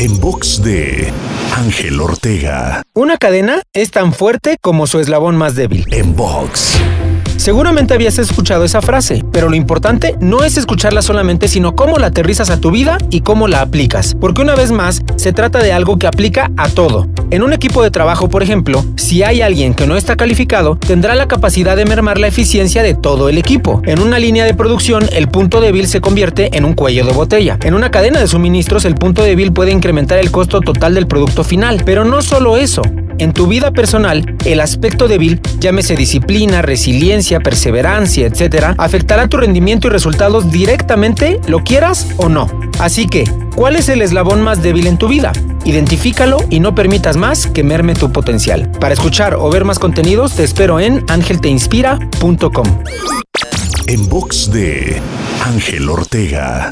En box de Ángel Ortega. Una cadena es tan fuerte como su eslabón más débil. En box. Seguramente habías escuchado esa frase, pero lo importante no es escucharla solamente, sino cómo la aterrizas a tu vida y cómo la aplicas. Porque una vez más, se trata de algo que aplica a todo. En un equipo de trabajo, por ejemplo, si hay alguien que no está calificado, tendrá la capacidad de mermar la eficiencia de todo el equipo. En una línea de producción, el punto débil se convierte en un cuello de botella. En una cadena de suministros, el punto débil puede incrementar el costo total del producto final. Pero no solo eso. En tu vida personal, el aspecto débil, llámese disciplina, resiliencia, perseverancia, etc., afectará tu rendimiento y resultados directamente, lo quieras o no. Así que, ¿cuál es el eslabón más débil en tu vida? Identifícalo y no permitas más que merme tu potencial. Para escuchar o ver más contenidos, te espero en angelteinspira.com. En box de Ángel Ortega.